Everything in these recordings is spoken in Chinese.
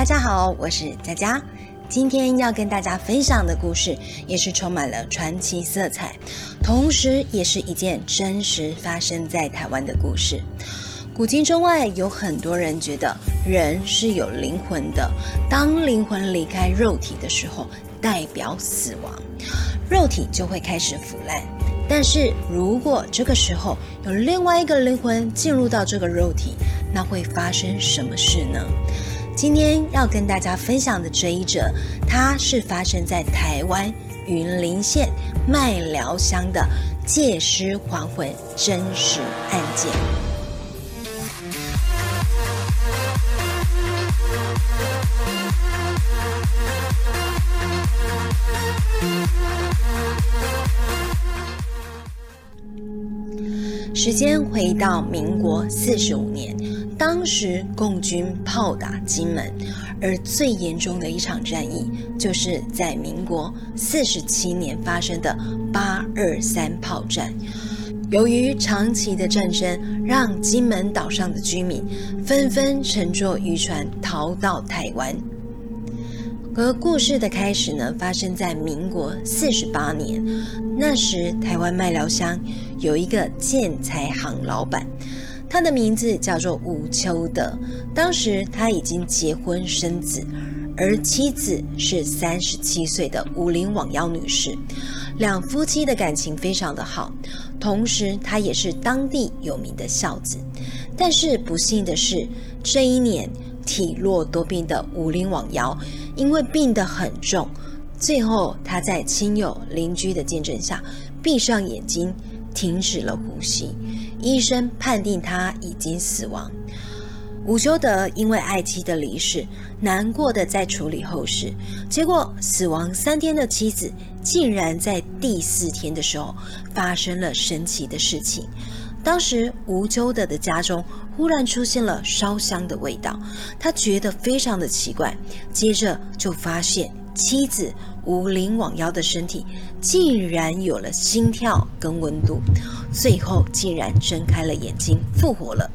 大家好，我是佳佳。今天要跟大家分享的故事，也是充满了传奇色彩，同时也是一件真实发生在台湾的故事。古今中外，有很多人觉得人是有灵魂的，当灵魂离开肉体的时候，代表死亡，肉体就会开始腐烂。但是如果这个时候有另外一个灵魂进入到这个肉体，那会发生什么事呢？今天要跟大家分享的这一则，它是发生在台湾云林县麦寮乡的借尸还魂真实案件。时间回到民国四十五年。当时共军炮打金门，而最严重的一场战役，就是在民国四十七年发生的八二三炮战。由于长期的战争，让金门岛上的居民纷纷乘坐渔船逃到台湾。而故事的开始呢，发生在民国四十八年，那时台湾麦寮乡有一个建材行老板。他的名字叫做吴秋德，当时他已经结婚生子，而妻子是三十七岁的武林网妖女士，两夫妻的感情非常的好，同时他也是当地有名的孝子。但是不幸的是，这一年体弱多病的武林网妖，因为病得很重，最后他在亲友邻居的见证下，闭上眼睛。停止了呼吸，医生判定他已经死亡。吴修德因为爱妻的离世，难过的在处理后事，结果死亡三天的妻子，竟然在第四天的时候发生了神奇的事情。当时吴修德的家中忽然出现了烧香的味道，他觉得非常的奇怪，接着就发现。妻子吴林网妖的身体竟然有了心跳跟温度，最后竟然睁开了眼睛复活了。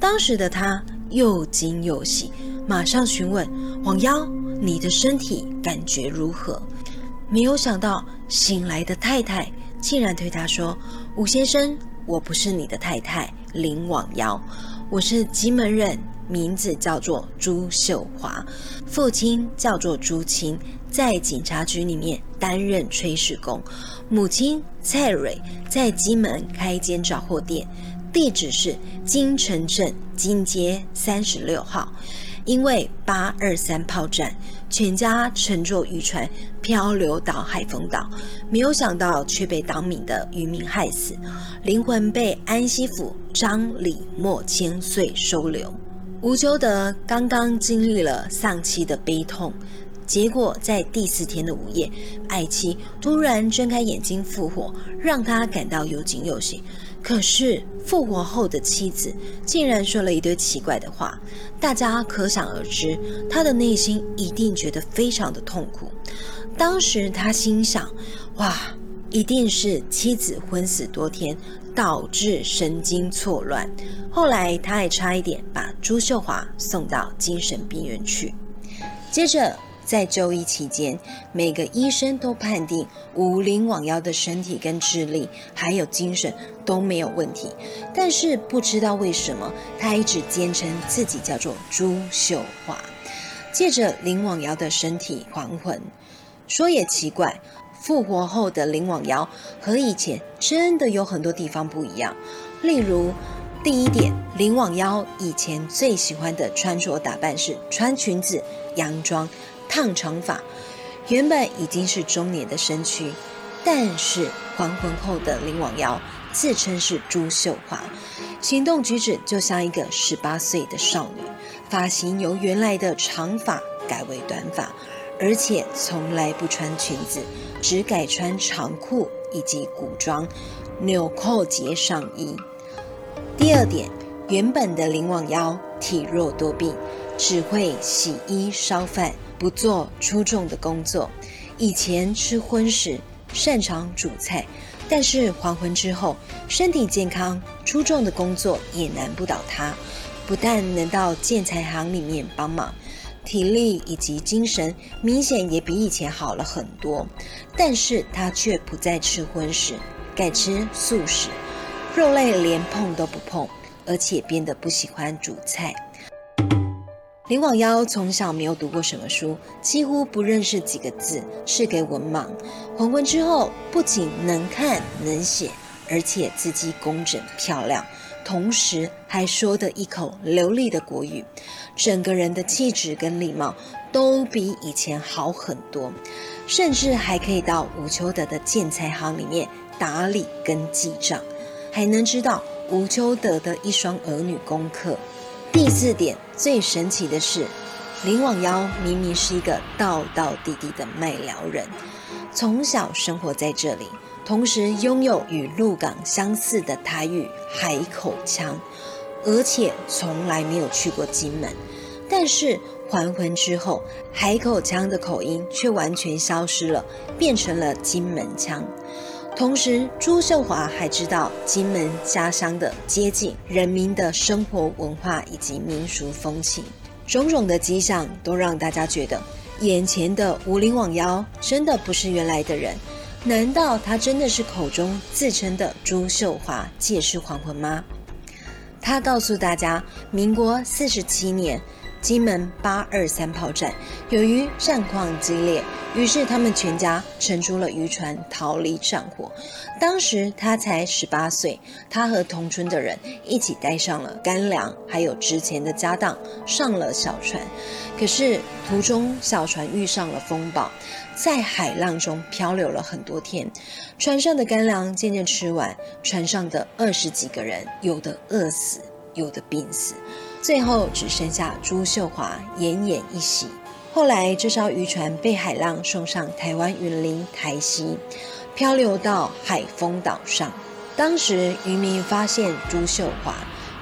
当时的他又惊又喜，马上询问网妖：“你的身体感觉如何？”没有想到醒来的太太竟然对他说：“吴先生，我不是你的太太林网妖，我是金门人。”名字叫做朱秀华，父亲叫做朱清，在警察局里面担任炊事工。母亲蔡蕊在金门开间杂货店，地址是金城镇金街三十六号。因为八二三炮战，全家乘坐渔船漂流到海丰岛，没有想到却被当民的渔民害死，灵魂被安息府张李莫千岁收留。吴秋德刚刚经历了丧妻的悲痛，结果在第四天的午夜，爱妻突然睁开眼睛复活，让他感到又惊又喜。可是复活后的妻子竟然说了一堆奇怪的话，大家可想而知，他的内心一定觉得非常的痛苦。当时他心想：哇，一定是妻子昏死多天。导致神经错乱，后来他还差一点把朱秀华送到精神病院去。接着在就医期间，每个医生都判定吴林网妖的身体跟智力还有精神都没有问题，但是不知道为什么他一直坚称自己叫做朱秀华。借着林网妖的身体还魂，说也奇怪。复活后的林网瑶和以前真的有很多地方不一样，例如，第一点，林网瑶以前最喜欢的穿着打扮是穿裙子、洋装、烫长发，原本已经是中年的身躯，但是还魂后的林网瑶自称是朱秀华，行动举止就像一个十八岁的少女，发型由原来的长发改为短发。而且从来不穿裙子，只改穿长裤以及古装纽扣结上衣。第二点，原本的林网妖体弱多病，只会洗衣烧饭，不做出众的工作。以前吃荤食，擅长煮菜，但是还魂之后，身体健康，出众的工作也难不倒他。不但能到建材行里面帮忙。体力以及精神明显也比以前好了很多，但是他却不再吃荤食，改吃素食，肉类连碰都不碰，而且变得不喜欢煮菜。林网妖从小没有读过什么书，几乎不认识几个字，是给文盲。还婚之后，不仅能看能写，而且字迹工整漂亮，同时还说得一口流利的国语，整个人的气质跟礼貌都比以前好很多，甚至还可以到吴秋德的建材行里面打理跟记账，还能知道吴秋德的一双儿女功课。第四点最神奇的是，林网妖明明是一个道道地地的卖寮人，从小生活在这里，同时拥有与鹿港相似的台语海口腔，而且从来没有去过金门。但是还魂之后，海口腔的口音却完全消失了，变成了金门腔。同时，朱秀华还知道金门家乡的接近人民的生活文化以及民俗风情，种种的迹象都让大家觉得，眼前的武林网妖真的不是原来的人。难道他真的是口中自称的朱秀华借尸还魂吗？他告诉大家，民国四十七年。金门八二三炮战，由于战况激烈，于是他们全家乘出了渔船逃离战火。当时他才十八岁，他和同村的人一起带上了干粮，还有值钱的家当，上了小船。可是途中小船遇上了风暴，在海浪中漂流了很多天，船上的干粮渐渐吃完，船上的二十几个人有的饿死，有的病死。最后只剩下朱秀华奄奄一息。后来，这艘渔船被海浪送上台湾云林台西，漂流到海丰岛上。当时渔民发现朱秀华，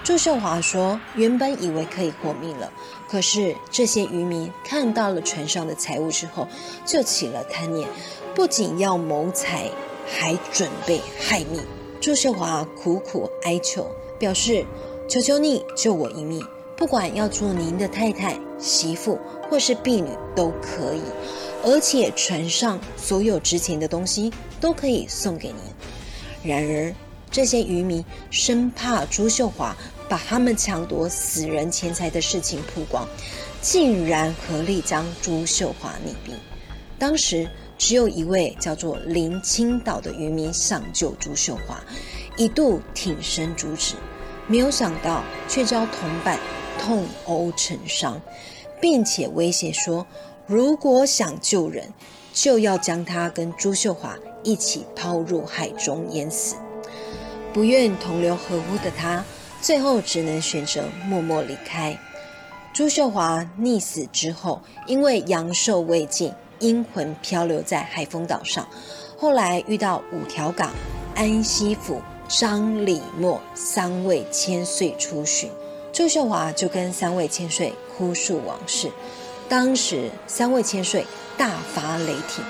朱秀华说：“原本以为可以活命了，可是这些渔民看到了船上的财物之后，就起了贪念，不仅要谋财，还准备害命。”朱秀华苦苦哀求，表示。求求你救我一命，不管要做您的太太、媳妇或是婢女都可以，而且船上所有值钱的东西都可以送给您。然而，这些渔民生怕朱秀华把他们抢夺死人钱财的事情曝光，竟然合力将朱秀华溺毙。当时只有一位叫做林清岛的渔民想救朱秀华，一度挺身阻止。没有想到，却遭同伴痛殴成伤，并且威胁说：“如果想救人，就要将他跟朱秀华一起抛入海中淹死。”不愿同流合污的他，最后只能选择默默离开。朱秀华溺死之后，因为阳寿未尽，阴魂漂流在海丰岛上。后来遇到五条港、安西府。张、李、莫三位千岁出巡，朱秀华就跟三位千岁哭诉往事。当时三位千岁大发雷霆，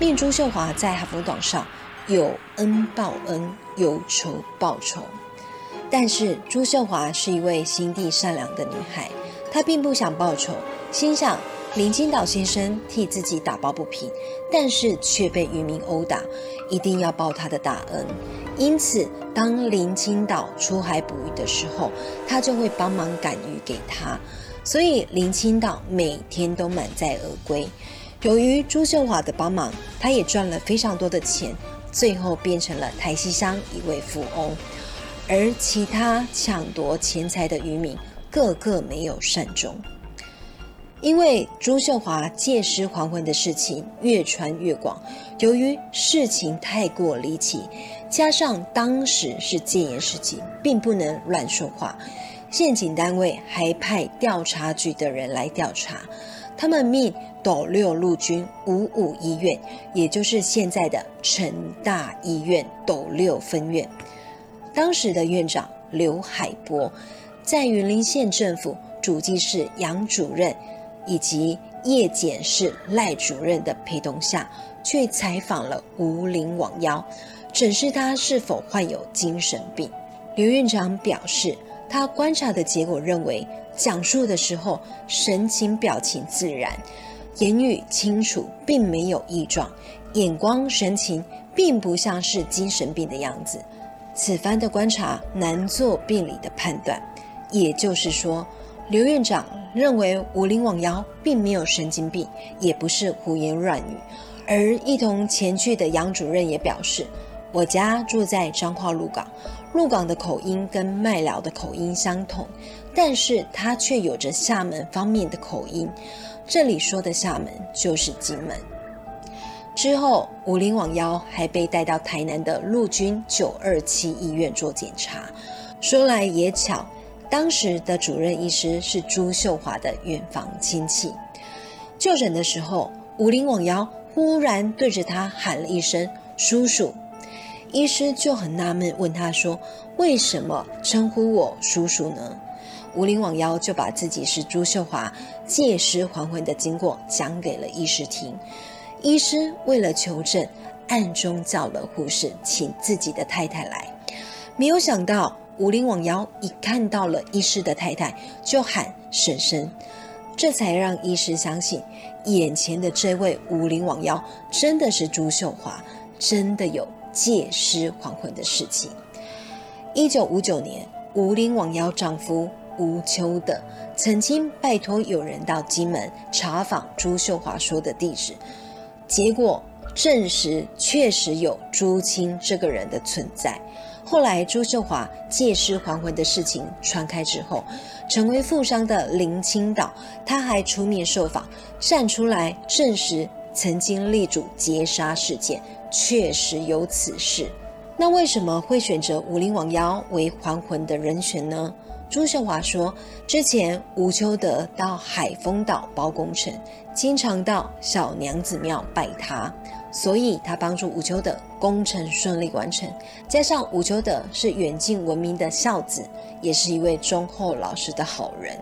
命朱秀华在海丰岛上有恩报恩，有仇报仇。但是朱秀华是一位心地善良的女孩，她并不想报仇，心想林清岛先生替自己打抱不平，但是却被渔民殴打，一定要报他的大恩。因此，当林清岛出海捕鱼的时候，他就会帮忙赶鱼给他。所以林清岛每天都满载而归。由于朱秀华的帮忙，他也赚了非常多的钱，最后变成了台西乡一位富翁。而其他抢夺钱财的渔民，个个没有善终。因为朱秀华借尸还魂的事情越传越广，由于事情太过离奇，加上当时是戒严时期，并不能乱说话，县警单位还派调查局的人来调查。他们命斗六陆军五五医院，也就是现在的成大医院斗六分院，当时的院长刘海波，在云林县政府主计室杨主任。以及叶检室赖主任的陪同下去采访了吴林网妖，诊视他是否患有精神病。刘院长表示，他观察的结果认为，讲述的时候神情表情自然，言语清楚，并没有异状，眼光神情并不像是精神病的样子。此番的观察难做病理的判断，也就是说，刘院长认为武林网妖并没有神经病，也不是胡言乱语。而一同前去的杨主任也表示，我家住在彰化鹿港，鹿港的口音跟麦寮的口音相同，但是他却有着厦门方面的口音。这里说的厦门就是金门。之后，武林网妖还被带到台南的陆军九二七医院做检查。说来也巧，当时的主任医师是朱秀华的远房亲戚。就诊的时候，武林网妖忽然对着他喊了一声“叔叔”，医师就很纳闷，问他说：“为什么称呼我叔叔呢？”武林网妖就把自己是朱秀华借尸还魂的经过讲给了医师听。医师为了求证，暗中叫了护士，请自己的太太来。没有想到，武林网妖一看到了医师的太太，就喊婶婶，这才让医师相信，眼前的这位武林网妖真的是朱秀华，真的有借尸还魂的事情。一九五九年，武林网妖丈夫吴秋的曾经拜托有人到金门查访朱秀华说的地址。结果证实，确实有朱清这个人的存在。后来朱秀华借尸还魂的事情传开之后，成为富商的林清岛，他还出面受访，站出来证实曾经力主劫杀事件，确实有此事。那为什么会选择武林王妖为还魂的人选呢？朱秀华说：“之前吴秋德到海丰岛包工程，经常到小娘子庙拜他，所以他帮助吴秋德工程顺利完成。加上吴秋德是远近闻名的孝子，也是一位忠厚老实的好人。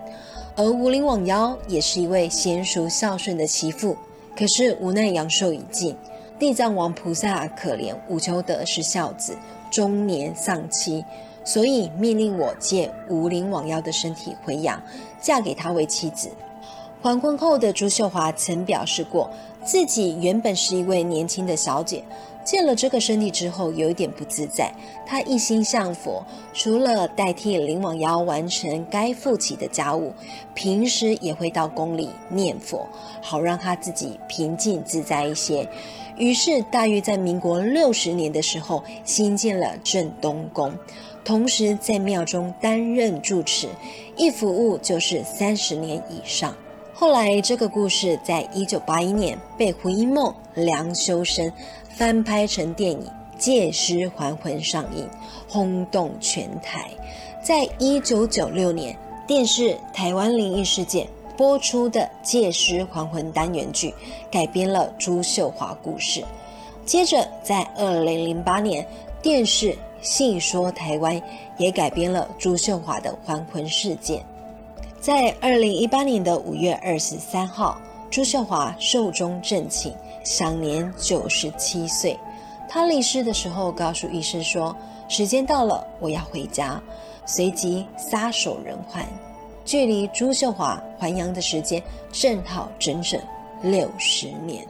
而吴林网妖也是一位娴熟孝顺的媳妇。可是无奈阳寿已尽，地藏王菩萨可怜吴秋德是孝子，中年丧妻。”所以命令我借吴林网妖的身体回养，嫁给他为妻子。还婚后的朱秀华曾表示过，自己原本是一位年轻的小姐，见了这个身体之后，有一点不自在。她一心向佛，除了代替林网妖完成该负起的家务，平时也会到宫里念佛，好让她自己平静自在一些。于是，大约在民国六十年的时候，新建了镇东宫。同时在庙中担任住持，一服务就是三十年以上。后来这个故事在一九八一年被胡因梦、梁修身翻拍成电影《借尸还魂》上映，轰动全台。在一九九六年电视《台湾灵异事件》播出的《借尸还魂》单元剧，改编了朱秀华故事。接着在二零零八年电视。戏说台湾也改编了朱秀华的还魂事件。在二零一八年的五月二十三号，朱秀华寿终正寝，享年九十七岁。他离世的时候告诉医生说：“时间到了，我要回家。”随即撒手人寰。距离朱秀华还阳的时间正好整整六十年。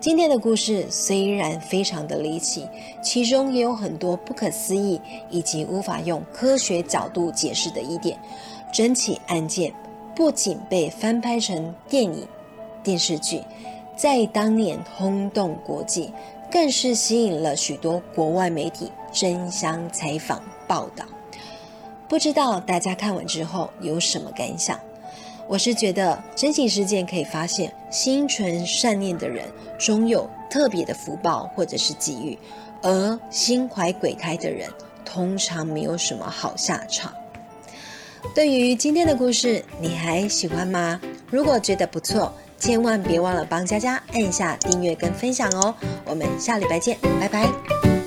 今天的故事虽然非常的离奇，其中也有很多不可思议以及无法用科学角度解释的疑点。整起案件不仅被翻拍成电影、电视剧，在当年轰动国际，更是吸引了许多国外媒体争相采访报道。不知道大家看完之后有什么感想？我是觉得真情事件可以发现，心存善念的人终有特别的福报或者是机遇，而心怀鬼胎的人通常没有什么好下场。对于今天的故事，你还喜欢吗？如果觉得不错，千万别忘了帮佳佳按下订阅跟分享哦。我们下礼拜见，拜拜。